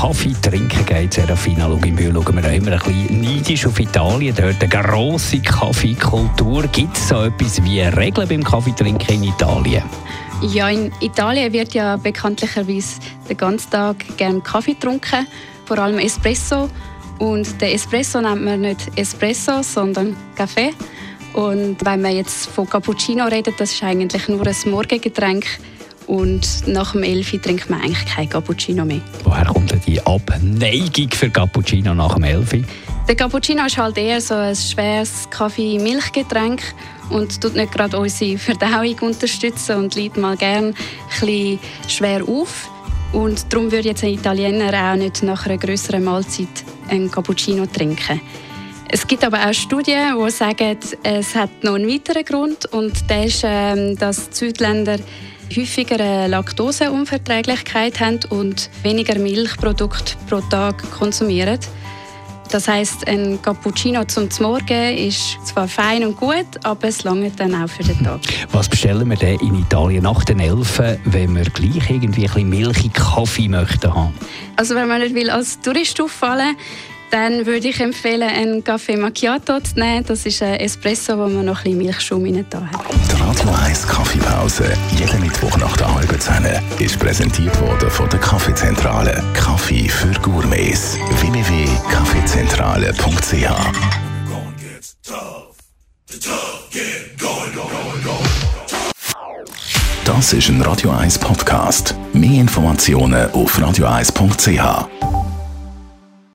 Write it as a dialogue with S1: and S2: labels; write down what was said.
S1: Kaffee trinken geht, Serafina Luginbühl, schauen wir immer ein bisschen neidisch auf Italien. Dort eine grosse Kaffeekultur. Gibt es so etwas wie Regeln beim Kaffeetrinken in Italien?
S2: Ja, in Italien wird ja bekanntlicherweise den ganzen Tag gerne Kaffee getrunken, vor allem Espresso. Und den Espresso nennt man nicht Espresso, sondern Kaffee. Und wenn man jetzt von Cappuccino redet, das ist eigentlich nur ein Morgengetränk. Und nach dem 11 trinkt man eigentlich kein Cappuccino mehr.
S1: Woher kommt denn die Abneigung für Cappuccino nach dem 11?
S2: Der Cappuccino ist halt eher so ein schweres Kaffee-Milchgetränk und tut nicht gerade unsere Verdauung unterstützen und liegt mal gern ein schwer auf. Und darum würde jetzt ein Italiener auch nicht nach einer größeren Mahlzeit einen Cappuccino trinken. Es gibt aber auch Studien, die sagen, es hat noch einen weiteren Grund und der ist, ähm, dass die Südländer häufiger eine Laktoseunverträglichkeit haben und weniger Milchprodukte pro Tag konsumieren. Das heißt, ein Cappuccino zum Morgen ist zwar fein und gut, aber es lange dann auch für den Tag.
S1: Was bestellen wir denn in Italien nach den Elfen, wenn wir gleich irgendwie ein bisschen milchig Kaffee möchten haben?
S2: Also wenn man nicht will als Tourist auffallen dann würde ich empfehlen, einen Kaffee Macchiato zu nehmen. Das ist ein Espresso, wo man noch ein bisschen Milchschaum rein hat.
S3: Die Radio 1 Kaffeepause, jeden Mittwoch nach der halben Zehn, ist präsentiert worden von der Kaffeezentrale. Kaffee für Gourmets. www.kaffeezentrale.ch Das ist ein Radio 1 Podcast. Mehr Informationen auf radio1.ch.